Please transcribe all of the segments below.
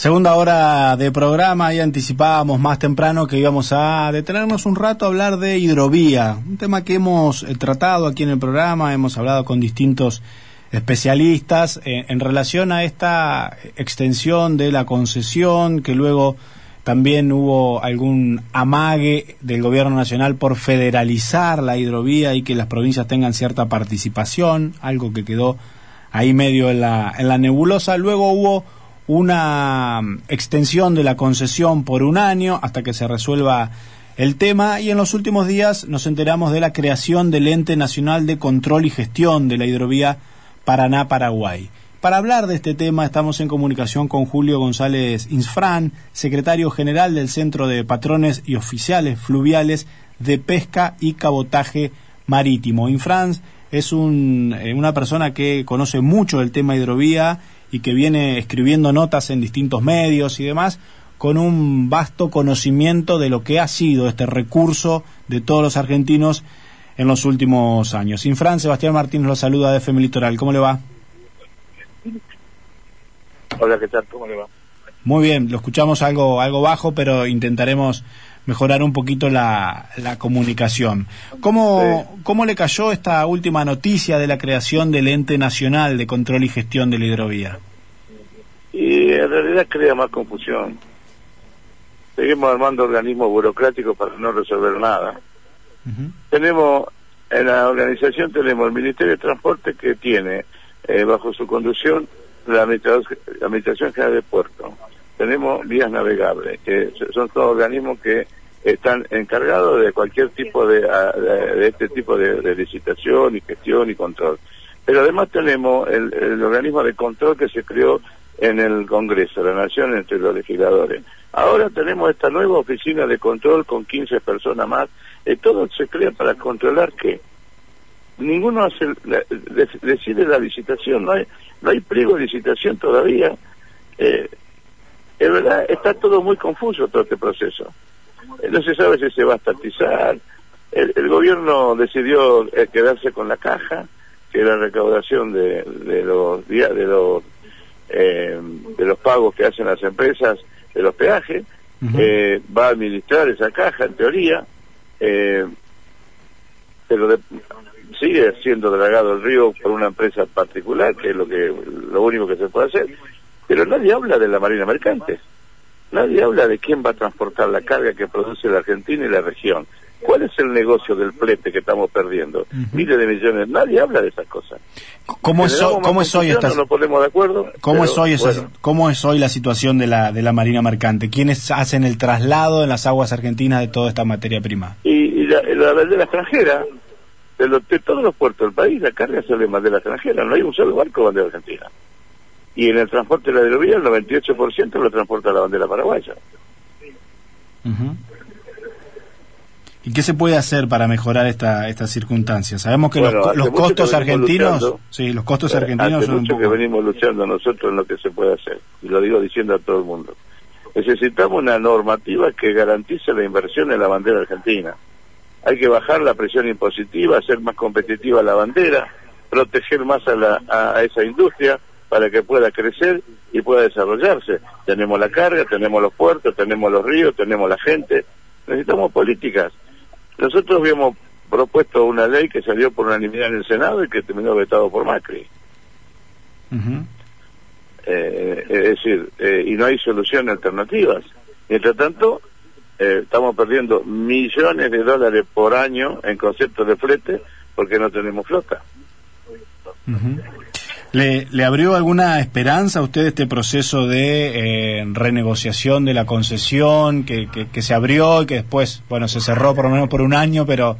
Segunda hora de programa y anticipábamos más temprano que íbamos a detenernos un rato a hablar de hidrovía, un tema que hemos eh, tratado aquí en el programa, hemos hablado con distintos especialistas eh, en relación a esta extensión de la concesión, que luego también hubo algún amague del gobierno nacional por federalizar la hidrovía y que las provincias tengan cierta participación, algo que quedó ahí medio en la, en la nebulosa. Luego hubo una mm, extensión de la concesión por un año hasta que se resuelva el tema y en los últimos días nos enteramos de la creación del Ente Nacional de Control y Gestión de la Hidrovía Paraná-Paraguay. Para hablar de este tema estamos en comunicación con Julio González Insfran, secretario general del Centro de Patrones y Oficiales Fluviales de Pesca y Cabotaje Marítimo. Infran es un, eh, una persona que conoce mucho el tema hidrovía y que viene escribiendo notas en distintos medios y demás, con un vasto conocimiento de lo que ha sido este recurso de todos los argentinos en los últimos años. Infran, Sebastián Martínez lo saluda de FM Litoral. ¿Cómo le va? Hola, ¿qué tal? ¿Cómo le va? Muy bien, lo escuchamos algo, algo bajo, pero intentaremos mejorar un poquito la, la comunicación. ¿Cómo, ¿Cómo le cayó esta última noticia de la creación del Ente Nacional de Control y Gestión de la Hidrovía? Y en realidad crea más confusión. Seguimos armando organismos burocráticos para no resolver nada. Tenemos, en la organización tenemos el Ministerio de Transporte que tiene eh, bajo su conducción la Administración General de Puerto tenemos vías navegables, que son todos organismos que están encargados de cualquier tipo de, de, este tipo de, licitación y gestión y control. Pero además tenemos el, organismo de control que se creó en el Congreso de la Nación entre los legisladores. Ahora tenemos esta nueva oficina de control con 15 personas más. y todo se crea para controlar qué. Ninguno hace, decide la licitación, no hay, no hay pliego de licitación todavía. Eh, es verdad, está todo muy confuso todo este proceso. Eh, no se sabe si se va a estatizar. El, gobierno decidió eh, quedarse con la caja, que era la recaudación de, de los de los eh, de los pagos que hacen las empresas de los peajes. va a administrar esa caja, en teoría, pero sigue siendo dragado el río por una empresa particular, que es lo que lo único que se puede hacer pero nadie habla de la marina mercante. Nadie habla de quién va a transportar la carga que produce la Argentina y la región. ¿Cuál es el negocio del flete que estamos perdiendo? Miles de millones. Nadie habla de esas cosas. ¿Cómo es, cómo es hoy esta... No ponemos de acuerdo. ¿Cómo, es hoy ¿Cómo es hoy la situación de la, de la marina mercante? ¿Quiénes hacen el traslado en las aguas argentinas de toda esta materia prima? Y, la, la la extranjera, de, de, todos los puertos del país, la carga sale de la extranjera. No hay un solo barco de Argentina y en el transporte de la hidrovía el 98% lo transporta la bandera paraguaya. ¿Y qué se puede hacer para mejorar esta estas circunstancias? Sabemos que los, costos argentinos, sí, los costos argentinos son mucho que venimos luchando nosotros en lo que se puede hacer, y lo digo diciendo a todo el mundo. Necesitamos una normativa que garantice la inversión en la bandera argentina. Hay que bajar la presión impositiva, hacer más competitiva la bandera, proteger más a, la, a esa industria, para que pueda crecer y pueda desarrollarse. Tenemos la carga, tenemos los puertos, tenemos los ríos, tenemos la gente. Necesitamos políticas. Nosotros habíamos propuesto una ley que salió por unanimidad en el Senado y que terminó vetado por Macri. Eh, es decir, eh, y no hay solución alternativas. Mientras tanto, eh, estamos perdiendo millones de dólares por año en conceptos de flete porque no tenemos flota. ¿Le, ¿Le, abrió alguna esperanza a usted este proceso de eh, renegociación de la concesión que, se abrió y que después, bueno, se cerró por lo menos por un año, pero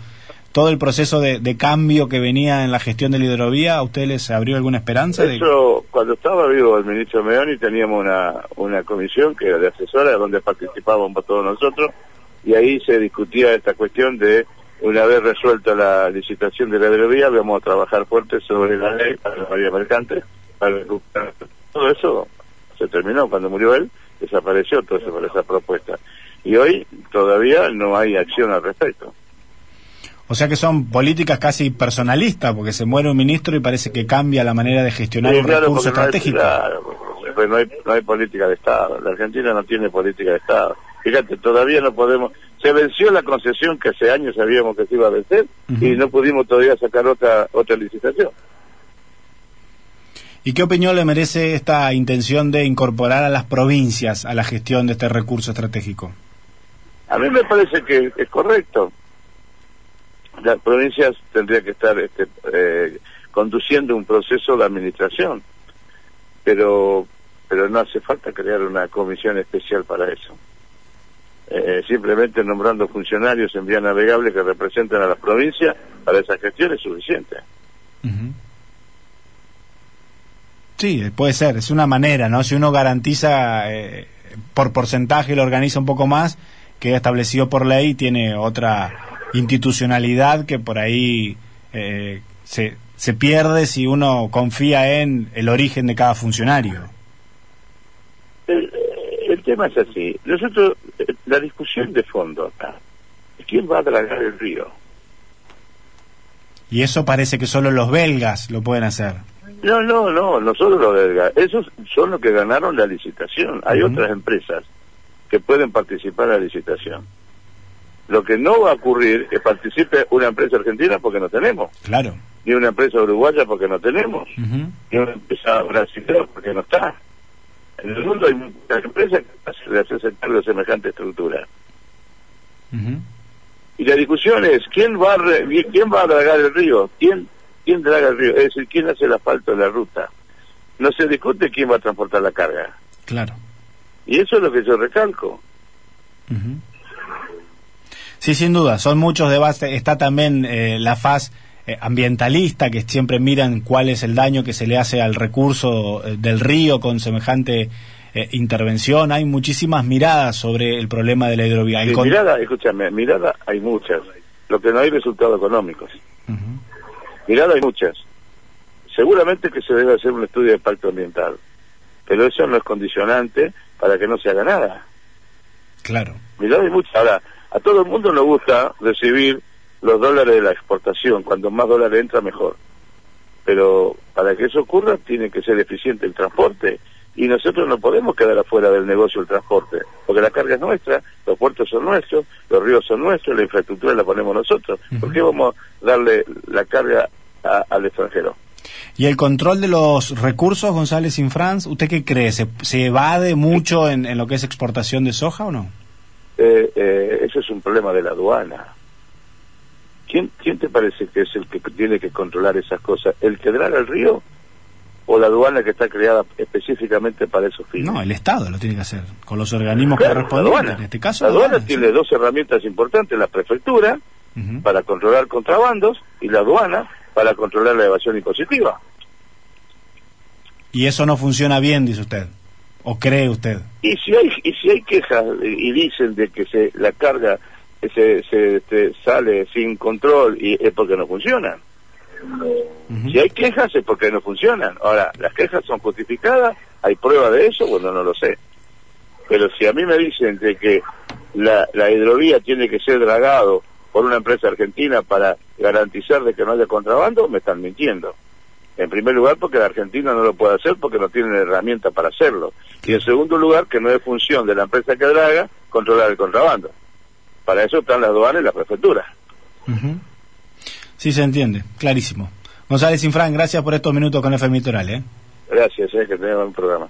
todo el proceso de, cambio que venía en la gestión de la hidrovía, ¿a usted les abrió alguna esperanza? Eso, cuando estaba vivo el ministro Meoni teníamos una, una comisión que era de asesora donde participábamos todos nosotros y ahí se discutía esta cuestión de una vez resuelta la licitación de la hidrovía, vamos a trabajar fuerte sobre la ley para la María Mercante, para recuperar todo eso. Se terminó cuando murió él, desapareció todo eso para esa propuesta. Y hoy todavía no hay acción al respecto. O sea que son políticas casi personalistas, porque se muere un ministro y parece que cambia la manera de gestionar un recurso estratégico. claro, pues no hay, no hay política de Estado. La Argentina no tiene política de Estado. Fíjate, todavía no podemos... Se venció la concesión que hace años sabíamos que se iba a vencer y no pudimos todavía sacar otra, otra licitación. ¿Y qué opinión le merece esta intención de incorporar a las provincias a la gestión de este recurso estratégico? A mí me parece que es correcto. Las provincias tendrían que estar este, eh, conduciendo un proceso de administración, pero pero no hace falta crear una comisión especial para eso. Eh, simplemente nombrando funcionarios en vía navegable que representen a las provincias para esa gestión es suficiente. Sí, puede ser, es una manera, ¿no? Si uno garantiza eh, por porcentaje y lo organiza un poco más, que establecido por ley, tiene otra institucionalidad que por ahí eh, se, se pierde si uno confía en el origen de cada funcionario. Tema es así. Nosotros, la discusión de fondo acá, ¿quién va a dragar el río? Y eso parece que solo los belgas lo pueden hacer. No, no, no, nosotros los belgas. Esos son los que ganaron la licitación. Hay otras empresas que pueden participar en la licitación. Lo que no va a ocurrir es que participe una empresa argentina porque no tenemos. Claro. Ni una empresa uruguaya porque no tenemos. Ni una empresa brasileña porque no está. En el mundo hay muchas empresas que de hacerse cargo de semejante estructura. Y la discusión es, ¿quién va, a ¿quién va a dragar el río? ¿Quién, ¿Quién draga el río? Es decir, ¿quién hace el asfalto de la ruta? No se discute quién va a transportar la carga. Claro. Y eso es lo que yo recalco. Sí, sin duda, son muchos debates. Está también eh, la faz eh, ambientalista, que siempre miran cuál es el daño que se le hace al recurso eh, del río con semejante intervención. Hay muchísimas miradas sobre el problema de la hidrovía. Sí, mirada, escúchame, mirada hay muchas. Lo que no hay resultados económicos. Mirada hay muchas. Seguramente que se debe hacer un estudio de impacto ambiental, pero eso no es condicionante para que no se haga nada. Claro. Mirada hay muchas. Ahora, a todo el mundo nos gusta recibir los dólares de la exportación. Cuando más dólares entra, mejor. Pero para que eso ocurra, tiene que ser eficiente el transporte. Y nosotros no podemos quedar afuera del negocio del transporte, porque la carga es nuestra, los puertos son nuestros, los ríos son nuestros, la infraestructura la ponemos nosotros. ¿Por qué vamos a darle la carga al extranjero? ¿Y el control de los recursos, González Infranz, usted qué cree? ¿Se, se evade mucho en, en, lo que es exportación de soja o no? Eh, eh, eso es un problema de la aduana. ¿Quién, ¿Quién te parece que es el que tiene que controlar esas cosas? ¿El que draga el río o la aduana que está creada específicamente para esos fines? No, el Estado lo tiene que hacer, con los organismos claro, correspondientes. En este caso, la aduana, aduana tiene sí. dos herramientas importantes, la prefectura uh -huh. para controlar contrabandos y la aduana para controlar la evasión impositiva. Y eso no funciona bien, dice usted. ¿O cree usted? Y si hay y si hay quejas y dicen de que se la carga se, se, se sale sin control y es porque no funcionan. Uh -huh. Si hay quejas es porque no funcionan. Ahora, las quejas son justificadas, hay prueba de eso, bueno, no lo sé. Pero si a mí me dicen de que la, la hidrovía tiene que ser dragado por una empresa argentina para garantizar de que no haya contrabando, me están mintiendo. En primer lugar, porque la Argentina no lo puede hacer porque no tiene herramienta para hacerlo. Y en segundo lugar, que no es función de la empresa que draga controlar el contrabando. Para eso están las aduanas y la prefectura. Uh -huh. Sí, se entiende, clarísimo. González Infran, gracias por estos minutos con FM Litoral. ¿eh? Gracias, eh, que tengan un programa.